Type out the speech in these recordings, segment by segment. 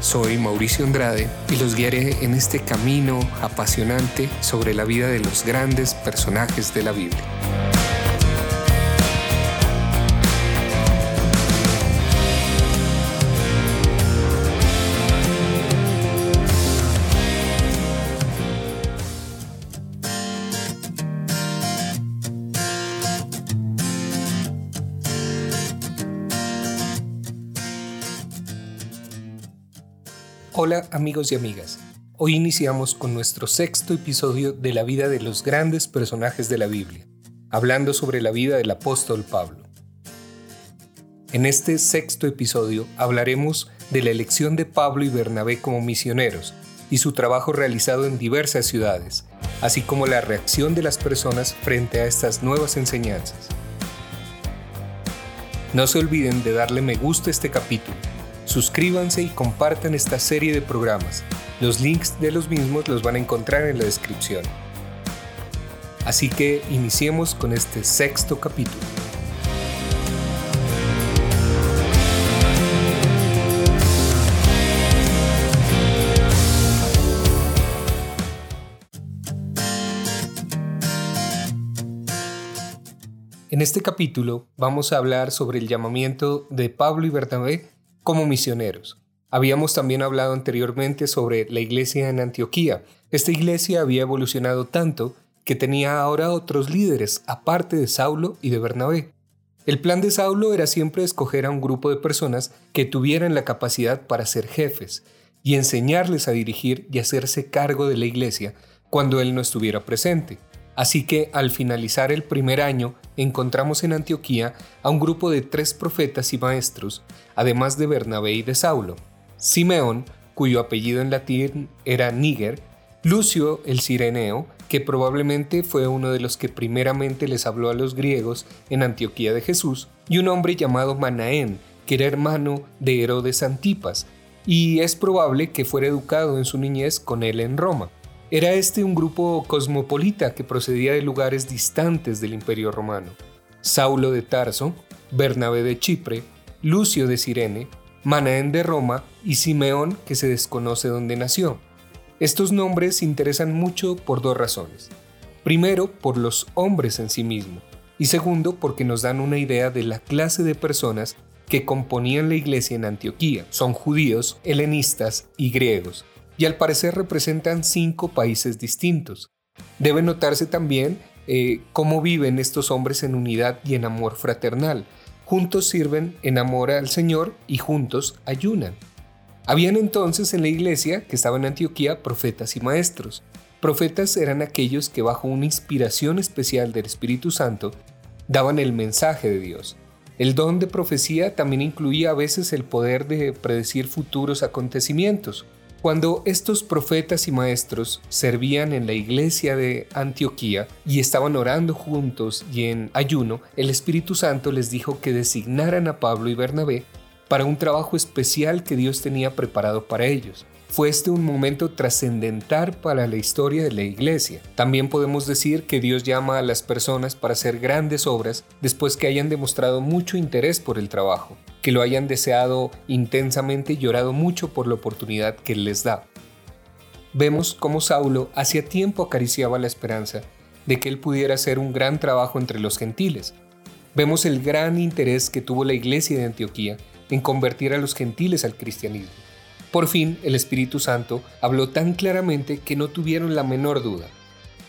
Soy Mauricio Andrade y los guiaré en este camino apasionante sobre la vida de los grandes personajes de la Biblia. Hola amigos y amigas, hoy iniciamos con nuestro sexto episodio de la vida de los grandes personajes de la Biblia, hablando sobre la vida del apóstol Pablo. En este sexto episodio hablaremos de la elección de Pablo y Bernabé como misioneros y su trabajo realizado en diversas ciudades, así como la reacción de las personas frente a estas nuevas enseñanzas. No se olviden de darle me gusta a este capítulo Suscríbanse y compartan esta serie de programas. Los links de los mismos los van a encontrar en la descripción. Así que iniciemos con este sexto capítulo. En este capítulo vamos a hablar sobre el llamamiento de Pablo y Bernabé como misioneros. Habíamos también hablado anteriormente sobre la iglesia en Antioquía. Esta iglesia había evolucionado tanto que tenía ahora otros líderes, aparte de Saulo y de Bernabé. El plan de Saulo era siempre escoger a un grupo de personas que tuvieran la capacidad para ser jefes y enseñarles a dirigir y hacerse cargo de la iglesia cuando él no estuviera presente. Así que al finalizar el primer año encontramos en Antioquía a un grupo de tres profetas y maestros, además de Bernabé y de Saulo. Simeón, cuyo apellido en latín era Níger, Lucio el Cireneo, que probablemente fue uno de los que primeramente les habló a los griegos en Antioquía de Jesús, y un hombre llamado Manaén, que era hermano de Herodes Antipas, y es probable que fuera educado en su niñez con él en Roma. Era este un grupo cosmopolita que procedía de lugares distantes del Imperio Romano. Saulo de Tarso, Bernabé de Chipre, Lucio de Cirene, Manaén de Roma y Simeón que se desconoce dónde nació. Estos nombres interesan mucho por dos razones. Primero, por los hombres en sí mismos, y segundo, porque nos dan una idea de la clase de personas que componían la iglesia en Antioquía. Son judíos, helenistas y griegos, y al parecer representan cinco países distintos. Debe notarse también eh, cómo viven estos hombres en unidad y en amor fraternal. Juntos sirven en amor al Señor y juntos ayunan. Habían entonces en la iglesia, que estaba en Antioquía, profetas y maestros. Profetas eran aquellos que bajo una inspiración especial del Espíritu Santo daban el mensaje de Dios. El don de profecía también incluía a veces el poder de predecir futuros acontecimientos. Cuando estos profetas y maestros servían en la iglesia de Antioquía y estaban orando juntos y en ayuno, el Espíritu Santo les dijo que designaran a Pablo y Bernabé para un trabajo especial que Dios tenía preparado para ellos. Fue este un momento trascendental para la historia de la iglesia. También podemos decir que Dios llama a las personas para hacer grandes obras después que hayan demostrado mucho interés por el trabajo, que lo hayan deseado intensamente y llorado mucho por la oportunidad que les da. Vemos cómo Saulo hacía tiempo acariciaba la esperanza de que él pudiera hacer un gran trabajo entre los gentiles. Vemos el gran interés que tuvo la iglesia de Antioquía en convertir a los gentiles al cristianismo. Por fin, el Espíritu Santo habló tan claramente que no tuvieron la menor duda.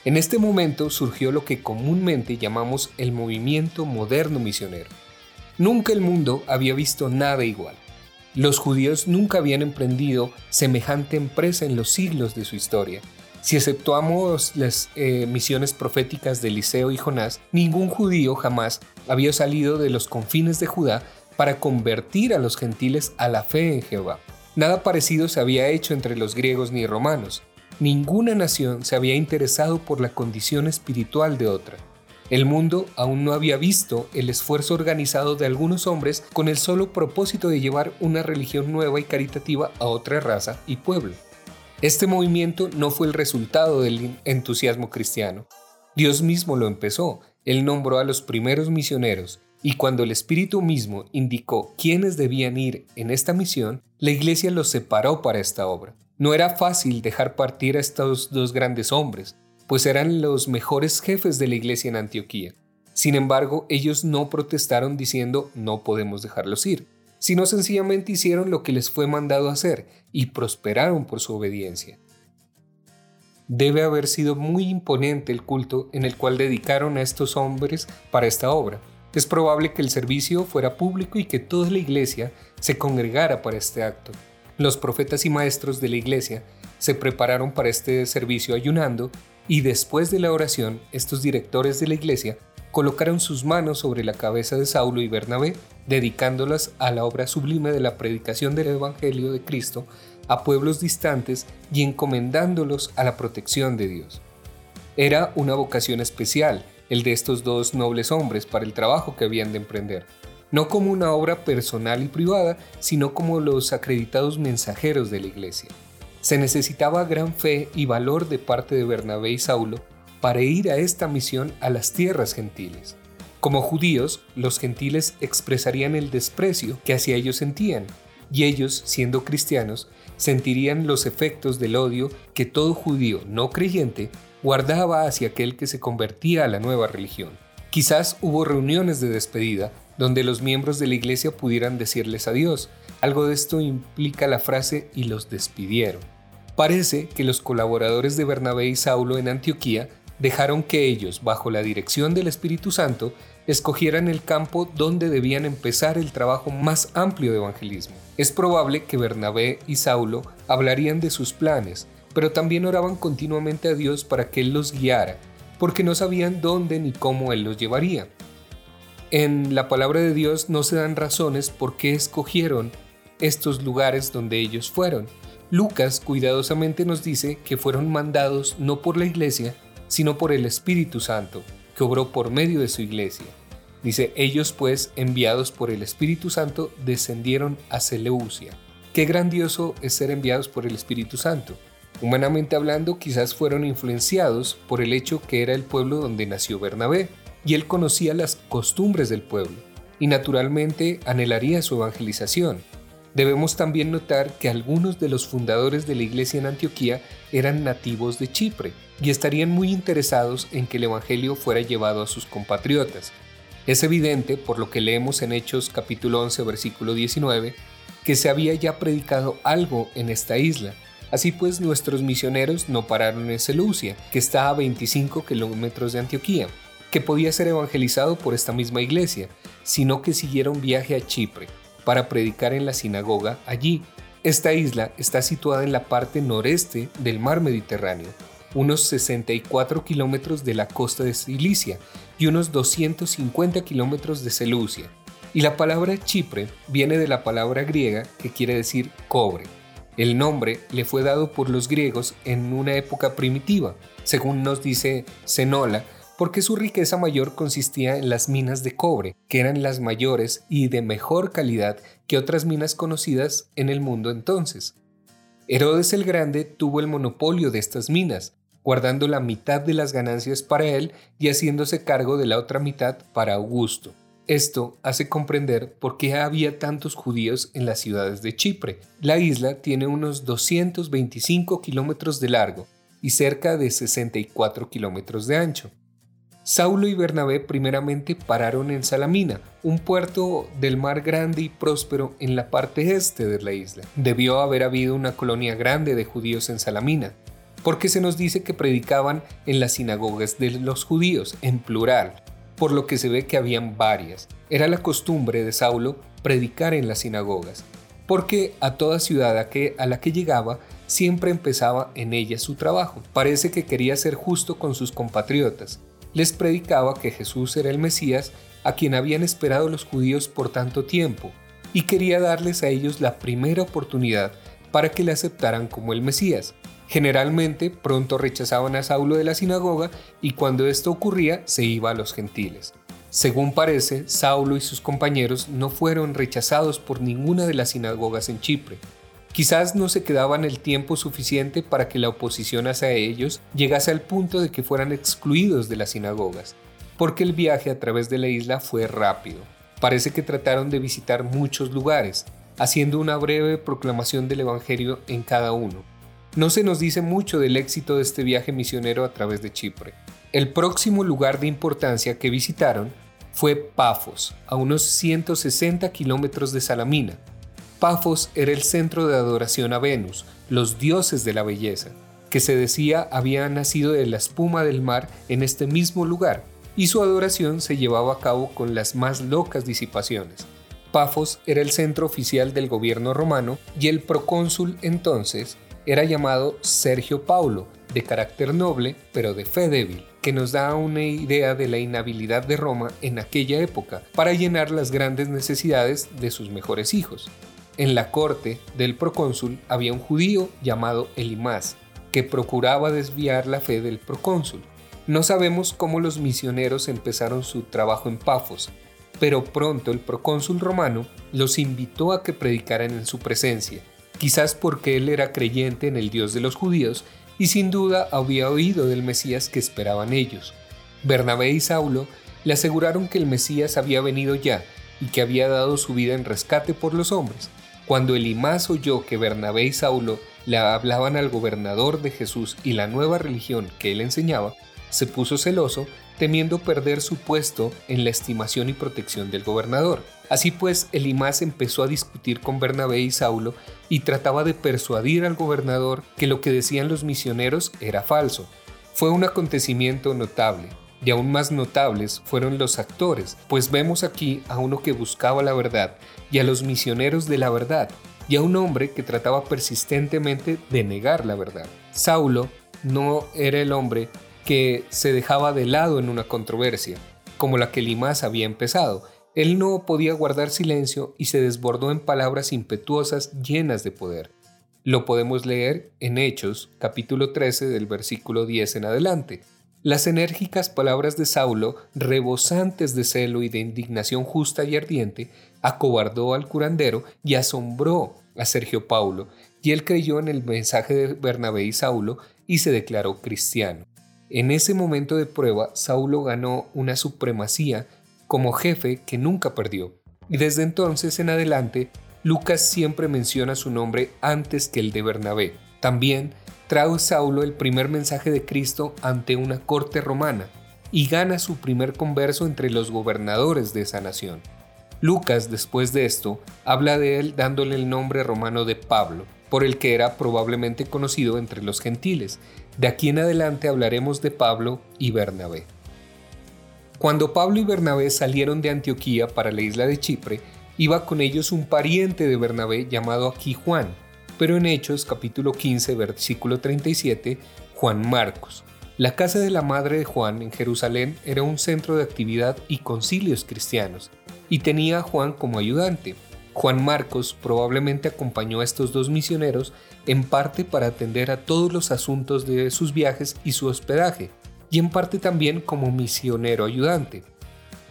En este momento surgió lo que comúnmente llamamos el movimiento moderno misionero. Nunca el mundo había visto nada igual. Los judíos nunca habían emprendido semejante empresa en los siglos de su historia. Si exceptuamos las eh, misiones proféticas de Eliseo y Jonás, ningún judío jamás había salido de los confines de Judá para convertir a los gentiles a la fe en Jehová. Nada parecido se había hecho entre los griegos ni romanos. Ninguna nación se había interesado por la condición espiritual de otra. El mundo aún no había visto el esfuerzo organizado de algunos hombres con el solo propósito de llevar una religión nueva y caritativa a otra raza y pueblo. Este movimiento no fue el resultado del entusiasmo cristiano. Dios mismo lo empezó. Él nombró a los primeros misioneros y cuando el Espíritu mismo indicó quiénes debían ir en esta misión, la iglesia los separó para esta obra. No era fácil dejar partir a estos dos grandes hombres, pues eran los mejores jefes de la iglesia en Antioquía. Sin embargo, ellos no protestaron diciendo no podemos dejarlos ir, sino sencillamente hicieron lo que les fue mandado hacer y prosperaron por su obediencia. Debe haber sido muy imponente el culto en el cual dedicaron a estos hombres para esta obra. Es probable que el servicio fuera público y que toda la iglesia se congregara para este acto. Los profetas y maestros de la iglesia se prepararon para este servicio ayunando y después de la oración, estos directores de la iglesia colocaron sus manos sobre la cabeza de Saulo y Bernabé, dedicándolas a la obra sublime de la predicación del Evangelio de Cristo a pueblos distantes y encomendándolos a la protección de Dios. Era una vocación especial el de estos dos nobles hombres para el trabajo que habían de emprender, no como una obra personal y privada, sino como los acreditados mensajeros de la iglesia. Se necesitaba gran fe y valor de parte de Bernabé y Saulo para ir a esta misión a las tierras gentiles. Como judíos, los gentiles expresarían el desprecio que hacia ellos sentían, y ellos, siendo cristianos, sentirían los efectos del odio que todo judío no creyente guardaba hacia aquel que se convertía a la nueva religión. Quizás hubo reuniones de despedida donde los miembros de la iglesia pudieran decirles adiós. Algo de esto implica la frase y los despidieron. Parece que los colaboradores de Bernabé y Saulo en Antioquía dejaron que ellos, bajo la dirección del Espíritu Santo, escogieran el campo donde debían empezar el trabajo más amplio de evangelismo. Es probable que Bernabé y Saulo hablarían de sus planes, pero también oraban continuamente a Dios para que Él los guiara, porque no sabían dónde ni cómo Él los llevaría. En la palabra de Dios no se dan razones por qué escogieron estos lugares donde ellos fueron, Lucas cuidadosamente nos dice que fueron mandados no por la iglesia, sino por el Espíritu Santo, que obró por medio de su iglesia. Dice, ellos pues, enviados por el Espíritu Santo, descendieron a Seleucia. Qué grandioso es ser enviados por el Espíritu Santo. Humanamente hablando, quizás fueron influenciados por el hecho que era el pueblo donde nació Bernabé, y él conocía las costumbres del pueblo, y naturalmente anhelaría su evangelización. Debemos también notar que algunos de los fundadores de la iglesia en Antioquía eran nativos de Chipre y estarían muy interesados en que el Evangelio fuera llevado a sus compatriotas. Es evidente, por lo que leemos en Hechos capítulo 11 versículo 19, que se había ya predicado algo en esta isla. Así pues, nuestros misioneros no pararon en Seleucia, que está a 25 kilómetros de Antioquía, que podía ser evangelizado por esta misma iglesia, sino que siguieron viaje a Chipre, para predicar en la sinagoga allí. Esta isla está situada en la parte noreste del mar Mediterráneo, unos 64 kilómetros de la costa de Cilicia y unos 250 kilómetros de Seleucia. Y la palabra Chipre viene de la palabra griega que quiere decir cobre. El nombre le fue dado por los griegos en una época primitiva, según nos dice Zenola, porque su riqueza mayor consistía en las minas de cobre, que eran las mayores y de mejor calidad que otras minas conocidas en el mundo entonces. Herodes el Grande tuvo el monopolio de estas minas, guardando la mitad de las ganancias para él y haciéndose cargo de la otra mitad para Augusto. Esto hace comprender por qué había tantos judíos en las ciudades de Chipre. La isla tiene unos 225 kilómetros de largo y cerca de 64 kilómetros de ancho. Saulo y Bernabé primeramente pararon en Salamina, un puerto del mar grande y próspero en la parte este de la isla. Debió haber habido una colonia grande de judíos en Salamina, porque se nos dice que predicaban en las sinagogas de los judíos, en plural, por lo que se ve que habían varias. Era la costumbre de Saulo predicar en las sinagogas, porque a toda ciudad a, a la que llegaba siempre empezaba en ella su trabajo. Parece que quería ser justo con sus compatriotas, les predicaba que Jesús era el Mesías a quien habían esperado los judíos por tanto tiempo, y quería darles a ellos la primera oportunidad para que le aceptaran como el Mesías. Generalmente pronto rechazaban a Saulo de la sinagoga y cuando esto ocurría se iba a los gentiles. Según parece, Saulo y sus compañeros no fueron rechazados por ninguna de las sinagogas en Chipre. Quizás no se quedaban el tiempo suficiente para que la oposición hacia ellos llegase al punto de que fueran excluidos de las sinagogas, porque el viaje a través de la isla fue rápido. Parece que trataron de visitar muchos lugares, haciendo una breve proclamación del Evangelio en cada uno. No se nos dice mucho del éxito de este viaje misionero a través de Chipre. El próximo lugar de importancia que visitaron fue Pafos, a unos 160 kilómetros de Salamina. Pafos era el centro de adoración a Venus, los dioses de la belleza, que se decía había nacido de la espuma del mar en este mismo lugar, y su adoración se llevaba a cabo con las más locas disipaciones. Pafos era el centro oficial del gobierno romano y el procónsul entonces era llamado Sergio Paulo, de carácter noble pero de fe débil, que nos da una idea de la inhabilidad de Roma en aquella época para llenar las grandes necesidades de sus mejores hijos. En la corte del procónsul había un judío llamado Elimás, que procuraba desviar la fe del procónsul. No sabemos cómo los misioneros empezaron su trabajo en Pafos, pero pronto el procónsul romano los invitó a que predicaran en su presencia, quizás porque él era creyente en el Dios de los judíos y sin duda había oído del Mesías que esperaban ellos. Bernabé y Saulo le aseguraron que el Mesías había venido ya y que había dado su vida en rescate por los hombres. Cuando Elimás oyó que Bernabé y Saulo le hablaban al gobernador de Jesús y la nueva religión que él enseñaba, se puso celoso temiendo perder su puesto en la estimación y protección del gobernador. Así pues, Elimás empezó a discutir con Bernabé y Saulo y trataba de persuadir al gobernador que lo que decían los misioneros era falso. Fue un acontecimiento notable, y aún más notables fueron los actores, pues vemos aquí a uno que buscaba la verdad y a los misioneros de la verdad, y a un hombre que trataba persistentemente de negar la verdad. Saulo no era el hombre que se dejaba de lado en una controversia, como la que Limas había empezado. Él no podía guardar silencio y se desbordó en palabras impetuosas llenas de poder. Lo podemos leer en Hechos, capítulo 13, del versículo 10 en adelante. Las enérgicas palabras de Saulo, rebosantes de celo y de indignación justa y ardiente, acobardó al curandero y asombró a Sergio Paulo, y él creyó en el mensaje de Bernabé y Saulo y se declaró cristiano. En ese momento de prueba, Saulo ganó una supremacía como jefe que nunca perdió. Y desde entonces en adelante, Lucas siempre menciona su nombre antes que el de Bernabé. También trae Saulo el primer mensaje de Cristo ante una corte romana y gana su primer converso entre los gobernadores de esa nación. Lucas, después de esto, habla de él dándole el nombre romano de Pablo, por el que era probablemente conocido entre los gentiles. De aquí en adelante hablaremos de Pablo y Bernabé. Cuando Pablo y Bernabé salieron de Antioquía para la isla de Chipre, iba con ellos un pariente de Bernabé llamado aquí Juan, pero en Hechos capítulo 15 versículo 37, Juan Marcos. La casa de la madre de Juan en Jerusalén era un centro de actividad y concilios cristianos, y tenía a Juan como ayudante. Juan Marcos probablemente acompañó a estos dos misioneros en parte para atender a todos los asuntos de sus viajes y su hospedaje, y en parte también como misionero ayudante.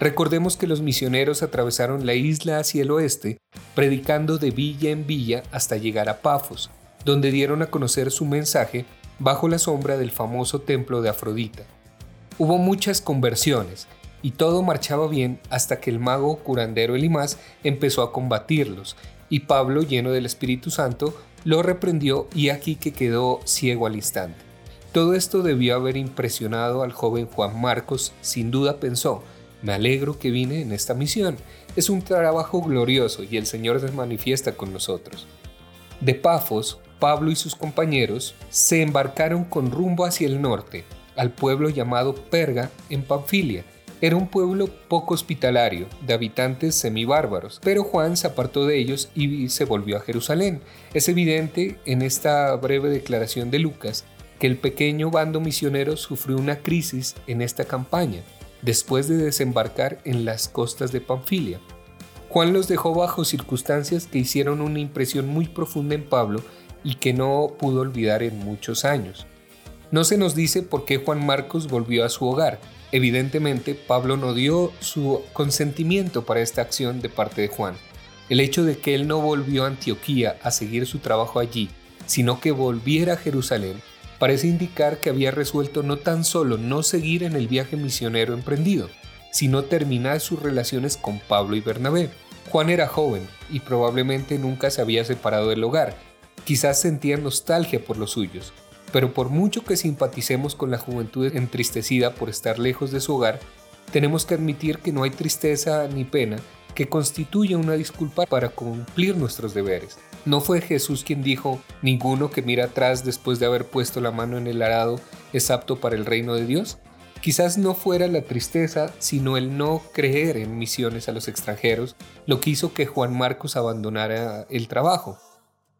Recordemos que los misioneros atravesaron la isla hacia el oeste, predicando de villa en villa hasta llegar a Pafos, donde dieron a conocer su mensaje bajo la sombra del famoso templo de Afrodita. Hubo muchas conversiones, y todo marchaba bien hasta que el mago curandero Elimás empezó a combatirlos, y Pablo, lleno del Espíritu Santo, lo reprendió y aquí que quedó ciego al instante. Todo esto debió haber impresionado al joven Juan Marcos, sin duda pensó, me alegro que vine en esta misión, es un trabajo glorioso y el Señor se manifiesta con nosotros. De Pafos, Pablo y sus compañeros se embarcaron con rumbo hacia el norte, al pueblo llamado Perga en Panfilia, era un pueblo poco hospitalario, de habitantes semibárbaros, pero Juan se apartó de ellos y se volvió a Jerusalén. Es evidente en esta breve declaración de Lucas que el pequeño bando misionero sufrió una crisis en esta campaña, después de desembarcar en las costas de Panfilia. Juan los dejó bajo circunstancias que hicieron una impresión muy profunda en Pablo y que no pudo olvidar en muchos años. No se nos dice por qué Juan Marcos volvió a su hogar. Evidentemente, Pablo no dio su consentimiento para esta acción de parte de Juan. El hecho de que él no volvió a Antioquía a seguir su trabajo allí, sino que volviera a Jerusalén, parece indicar que había resuelto no tan solo no seguir en el viaje misionero emprendido, sino terminar sus relaciones con Pablo y Bernabé. Juan era joven y probablemente nunca se había separado del hogar, quizás sentía nostalgia por los suyos, pero por mucho que simpaticemos con la juventud entristecida por estar lejos de su hogar, tenemos que admitir que no hay tristeza ni pena que constituya una disculpa para cumplir nuestros deberes. ¿No fue Jesús quien dijo, ninguno que mira atrás después de haber puesto la mano en el arado es apto para el reino de Dios? Quizás no fuera la tristeza, sino el no creer en misiones a los extranjeros lo que hizo que Juan Marcos abandonara el trabajo.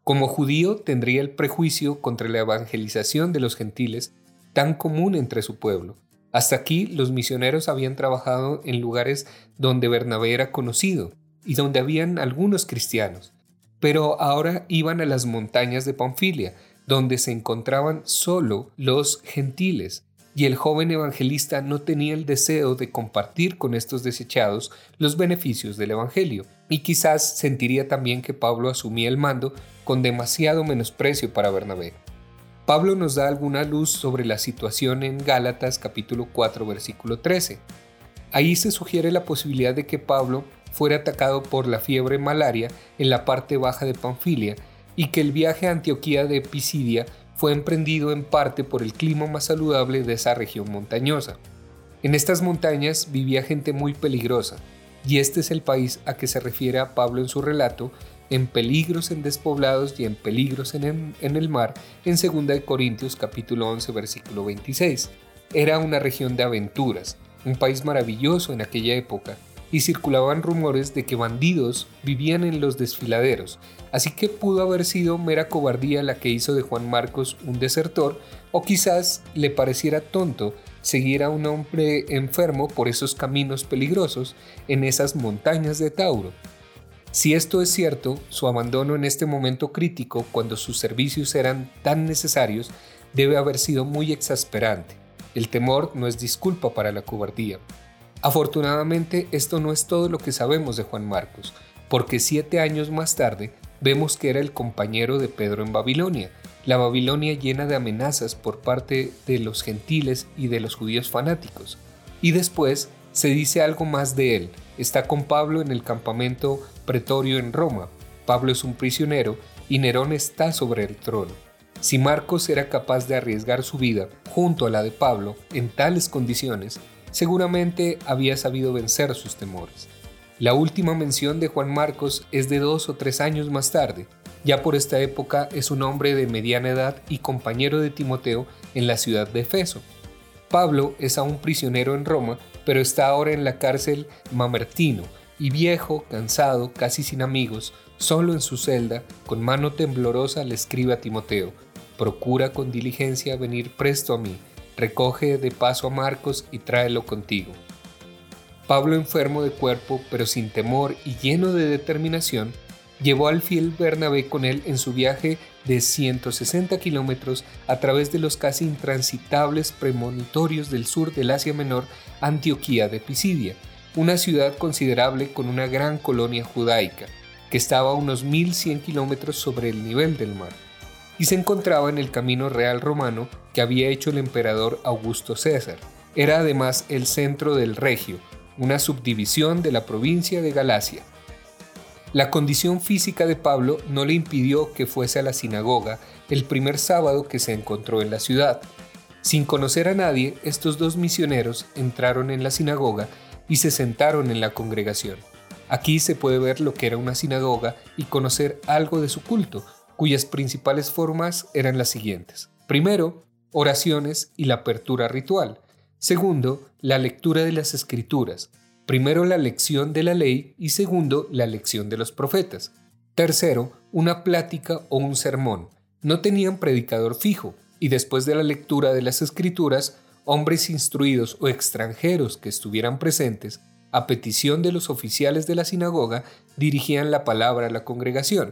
Como judío tendría el prejuicio contra la evangelización de los gentiles tan común entre su pueblo. Hasta aquí los misioneros habían trabajado en lugares donde Bernabé era conocido y donde habían algunos cristianos, pero ahora iban a las montañas de Panfilia, donde se encontraban solo los gentiles, y el joven evangelista no tenía el deseo de compartir con estos desechados los beneficios del Evangelio, y quizás sentiría también que Pablo asumía el mando con demasiado menosprecio para Bernabé. Pablo nos da alguna luz sobre la situación en Gálatas capítulo 4 versículo 13. Ahí se sugiere la posibilidad de que Pablo fuera atacado por la fiebre malaria en la parte baja de Panfilia y que el viaje a Antioquía de Pisidia fue emprendido en parte por el clima más saludable de esa región montañosa. En estas montañas vivía gente muy peligrosa, y este es el país a que se refiere a Pablo en su relato, en peligros en despoblados y en peligros en, el mar, en 2 Corintios capítulo 11 versículo 26. Era una región de aventuras, un país maravilloso en aquella época, y circulaban rumores de que bandidos vivían en los desfiladeros, así que pudo haber sido mera cobardía la que hizo de Juan Marcos un desertor, o quizás le pareciera tonto seguir a un hombre enfermo por esos caminos peligrosos en esas montañas de Tauro. Si esto es cierto, su abandono en este momento crítico, cuando sus servicios eran tan necesarios, debe haber sido muy exasperante. El temor no es disculpa para la cobardía. Afortunadamente, esto no es todo lo que sabemos de Juan Marcos, porque siete años más tarde vemos que era el compañero de Pedro en Babilonia, la Babilonia llena de amenazas por parte de los gentiles y de los judíos fanáticos. Y después se dice algo más de él. Está con Pablo en el campamento pretorio en Roma. Pablo es un prisionero y Nerón está sobre el trono. Si Marcos era capaz de arriesgar su vida junto a la de Pablo en tales condiciones, seguramente había sabido vencer sus temores. La última mención de Juan Marcos es de dos o tres años más tarde. Ya por esta época es un hombre de mediana edad y compañero de Timoteo en la ciudad de Efeso. Pablo es aún prisionero en Roma, pero está ahora en la cárcel Mamertino, y viejo, cansado, casi sin amigos, solo en su celda, con mano temblorosa le escribe a Timoteo, procura con diligencia venir presto a mí, recoge de paso a Marcos y tráelo contigo. Pablo, enfermo de cuerpo, pero sin temor y lleno de determinación, llevó al fiel Bernabé con él en su viaje de 160 kilómetros a través de los casi intransitables premonitorios del sur del Asia Menor, Antioquía de Pisidia, una ciudad considerable con una gran colonia judaica, que estaba a unos 1100 kilómetros sobre el nivel del mar y se encontraba en el camino real romano que había hecho el emperador Augusto César. Era además el centro del Regio, una subdivisión de la provincia de Galacia. La condición física de Pablo no le impidió que fuese a la sinagoga el primer sábado que se encontró en la ciudad. Sin conocer a nadie, estos dos misioneros entraron en la sinagoga y se sentaron en la congregación. Aquí se puede ver lo que era una sinagoga y conocer algo de su culto, cuyas principales formas eran las siguientes. Primero, oraciones y la apertura ritual. Segundo, la lectura de las escrituras. Primero, la lección de la ley y segundo, la lección de los profetas. Tercero, una plática o un sermón. No tenían predicador fijo y después de la lectura de las escrituras, hombres instruidos o extranjeros que estuvieran presentes, a petición de los oficiales de la sinagoga, dirigían la palabra a la congregación.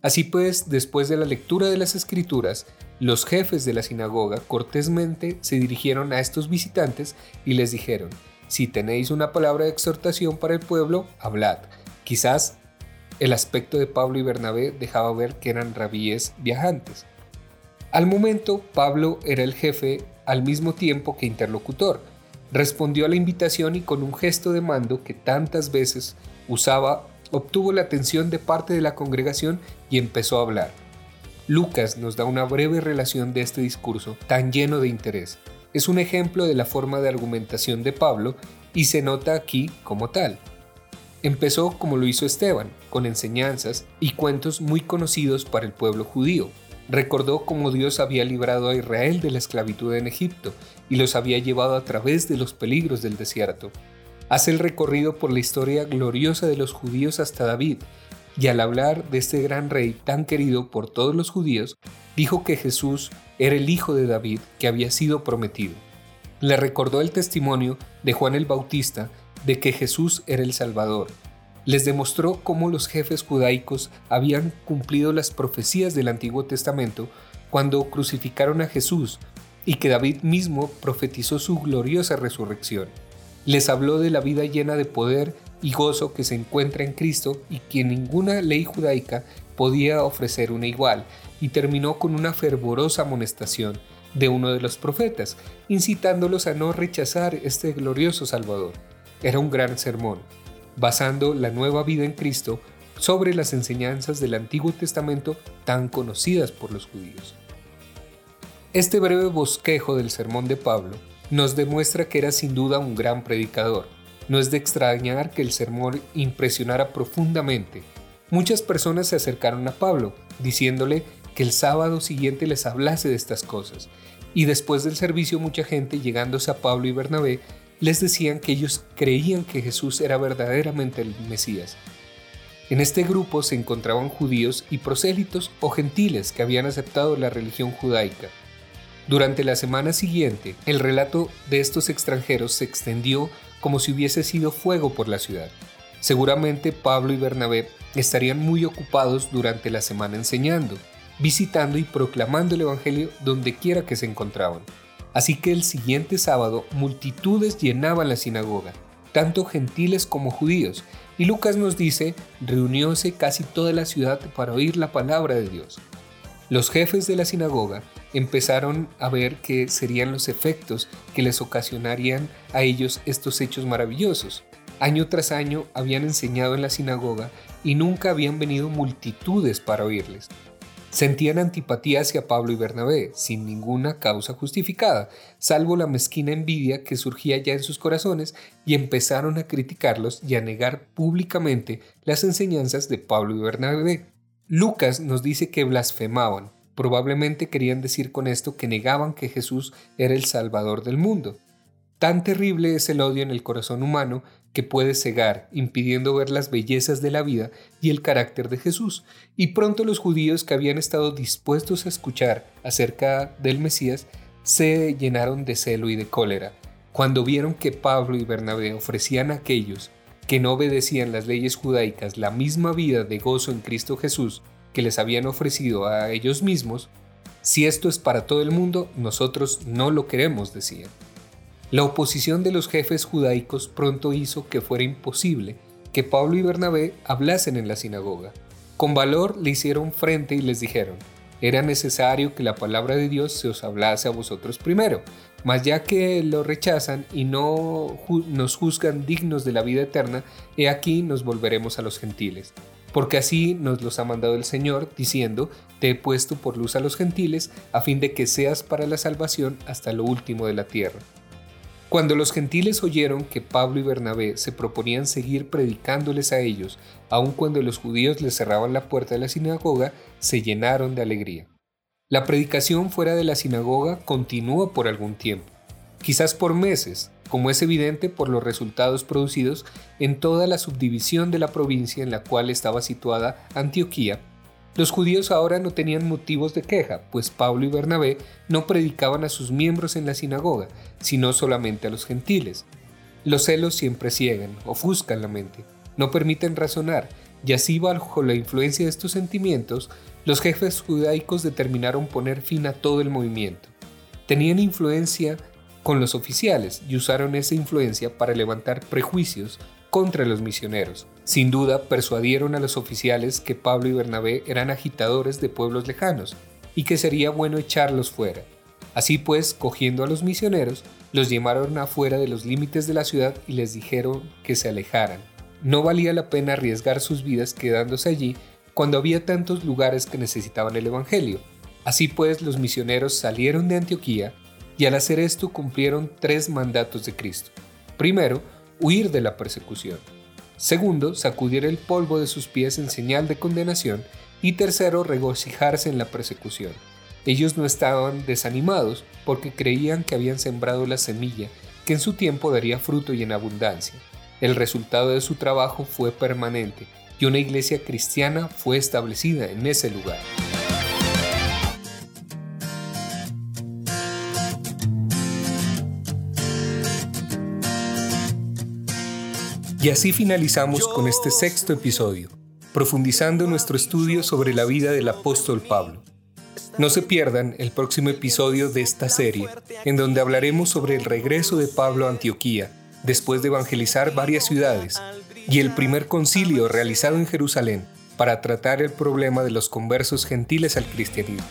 Así pues, después de la lectura de las escrituras, los jefes de la sinagoga cortésmente se dirigieron a estos visitantes y les dijeron, si tenéis una palabra de exhortación para el pueblo, hablad. Quizás el aspecto de Pablo y Bernabé dejaba ver que eran rabíes viajantes. Al momento, Pablo era el jefe al mismo tiempo que interlocutor. Respondió a la invitación y con un gesto de mando que tantas veces usaba, obtuvo la atención de parte de la congregación y empezó a hablar. Lucas nos da una breve relación de este discurso tan lleno de interés. Es un ejemplo de la forma de argumentación de Pablo y se nota aquí como tal. Empezó como lo hizo Esteban, con enseñanzas y cuentos muy conocidos para el pueblo judío, Recordó cómo Dios había librado a Israel de la esclavitud en Egipto y los había llevado a través de los peligros del desierto. Hace el recorrido por la historia gloriosa de los judíos hasta David, y al hablar de este gran rey tan querido por todos los judíos, dijo que Jesús era el hijo de David que había sido prometido. Le recordó el testimonio de Juan el Bautista de que Jesús era el Salvador, les demostró cómo los jefes judaicos habían cumplido las profecías del Antiguo Testamento cuando crucificaron a Jesús y que David mismo profetizó su gloriosa resurrección. Les habló de la vida llena de poder y gozo que se encuentra en Cristo y que ninguna ley judaica podía ofrecer una igual, y terminó con una fervorosa amonestación de uno de los profetas, incitándolos a no rechazar este glorioso Salvador. Era un gran sermón basando la nueva vida en Cristo sobre las enseñanzas del Antiguo Testamento tan conocidas por los judíos. Este breve bosquejo del sermón de Pablo nos demuestra que era sin duda un gran predicador. No es de extrañar que el sermón impresionara profundamente. Muchas personas se acercaron a Pablo, diciéndole que el sábado siguiente les hablase de estas cosas, y después del servicio mucha gente llegándose a Pablo y Bernabé les decían que ellos creían que Jesús era verdaderamente el Mesías. En este grupo se encontraban judíos y prosélitos o gentiles que habían aceptado la religión judaica. Durante la semana siguiente, el relato de estos extranjeros se extendió como si hubiese sido fuego por la ciudad. Seguramente Pablo y Bernabé estarían muy ocupados durante la semana enseñando, visitando y proclamando el Evangelio donde quiera que se encontraban. Así que el siguiente sábado multitudes llenaban la sinagoga, tanto gentiles como judíos, y Lucas nos dice, reunióse casi toda la ciudad para oír la palabra de Dios. Los jefes de la sinagoga empezaron a ver que serían los efectos que les ocasionarían a ellos estos hechos maravillosos. Año tras año habían enseñado en la sinagoga y nunca habían venido multitudes para oírles. Sentían antipatía hacia Pablo y Bernabé, sin ninguna causa justificada, salvo la mezquina envidia que surgía ya en sus corazones, y empezaron a criticarlos y a negar públicamente las enseñanzas de Pablo y Bernabé. Lucas nos dice que blasfemaban, probablemente querían decir con esto que negaban que Jesús era el Salvador del mundo. Tan terrible es el odio en el corazón humano que puede cegar, impidiendo ver las bellezas de la vida y el carácter de Jesús. Y pronto los judíos que habían estado dispuestos a escuchar acerca del Mesías se llenaron de celo y de cólera. Cuando vieron que Pablo y Bernabé ofrecían a aquellos que no obedecían las leyes judaicas la misma vida de gozo en Cristo Jesús que les habían ofrecido a ellos mismos, si esto es para todo el mundo, nosotros no lo queremos, decían. La oposición de los jefes judaicos pronto hizo que fuera imposible que Pablo y Bernabé hablasen en la sinagoga. Con valor le hicieron frente y les dijeron, era necesario que la palabra de Dios se os hablase a vosotros primero, mas ya que lo rechazan y no nos juzgan dignos de la vida eterna, he aquí nos volveremos a los gentiles. Porque así nos los ha mandado el Señor, diciendo, te he puesto por luz a los gentiles, a fin de que seas para la salvación hasta lo último de la tierra. Cuando los gentiles oyeron que Pablo y Bernabé se proponían seguir predicándoles a ellos, aun cuando los judíos les cerraban la puerta de la sinagoga, se llenaron de alegría. La predicación fuera de la sinagoga continuó por algún tiempo, quizás por meses, como es evidente por los resultados producidos en toda la subdivisión de la provincia en la cual estaba situada Antioquía los judíos ahora no tenían motivos de queja, pues Pablo y Bernabé no predicaban a sus miembros en la sinagoga, sino solamente a los gentiles. Los celos siempre ciegan, ofuscan la mente, no permiten razonar, y así bajo la influencia de estos sentimientos, los jefes judaicos determinaron poner fin a todo el movimiento. Tenían influencia con los oficiales y usaron esa influencia para levantar prejuicios contra los misioneros. Sin duda, persuadieron a los oficiales que Pablo y Bernabé eran agitadores de pueblos lejanos y que sería bueno echarlos fuera. Así pues, cogiendo a los misioneros, los llamaron afuera de los límites de la ciudad y les dijeron que se alejaran. No valía la pena arriesgar sus vidas quedándose allí cuando había tantos lugares que necesitaban el Evangelio. Así pues, los misioneros salieron de Antioquía y al hacer esto cumplieron tres mandatos de Cristo. Primero, huir de la persecución. Segundo, sacudir el polvo de sus pies en señal de condenación. Y tercero, regocijarse en la persecución. Ellos no estaban desanimados porque creían que habían sembrado la semilla que en su tiempo daría fruto y en abundancia. El resultado de su trabajo fue permanente y una iglesia cristiana fue establecida en ese lugar. Y así finalizamos con este sexto episodio, profundizando nuestro estudio sobre la vida del apóstol Pablo. No se pierdan el próximo episodio de esta serie, en donde hablaremos sobre el regreso de Pablo a Antioquía, después de evangelizar varias ciudades, y el primer concilio realizado en Jerusalén para tratar el problema de los conversos gentiles al cristianismo.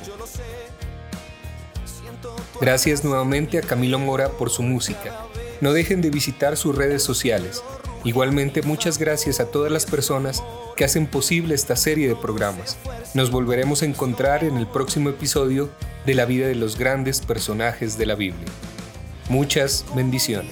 Gracias nuevamente a Camilo Mora por su música. No dejen de visitar sus redes sociales. Igualmente muchas gracias a todas las personas que hacen posible esta serie de programas. Nos volveremos a encontrar en el próximo episodio de la vida de los grandes personajes de la Biblia. Muchas bendiciones.